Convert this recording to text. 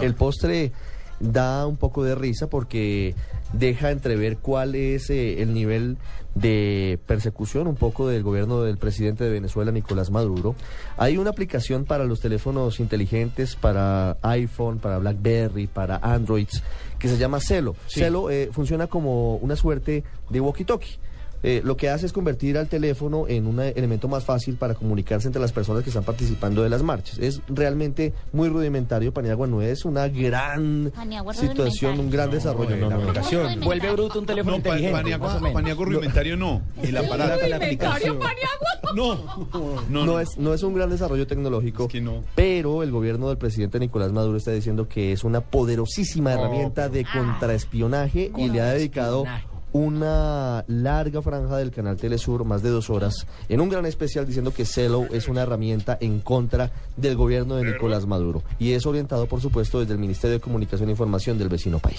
El postre da un poco de risa porque deja entrever cuál es eh, el nivel de persecución un poco del gobierno del presidente de Venezuela, Nicolás Maduro. Hay una aplicación para los teléfonos inteligentes, para iPhone, para BlackBerry, para Androids, que se llama Celo. Celo eh, funciona como una suerte de walkie-talkie. Eh, lo que hace es convertir al teléfono en un elemento más fácil para comunicarse entre las personas que están participando de las marchas. Es realmente muy rudimentario. Paniagua no es una gran Paniagua situación, un gran desarrollo. No, no, no. aplicación. Vuelve bruto un teléfono inteligente. Paniagua, más o menos. Paniagua rudimentario no. El aparato. La aplicación. No, no, No es, no es un gran desarrollo tecnológico, Es que no. pero el gobierno del presidente Nicolás Maduro está diciendo que es una poderosísima herramienta de contraespionaje y le ha dedicado una larga franja del canal Telesur, más de dos horas, en un gran especial diciendo que Celo es una herramienta en contra del gobierno de Nicolás Maduro y es orientado, por supuesto, desde el Ministerio de Comunicación e Información del vecino país.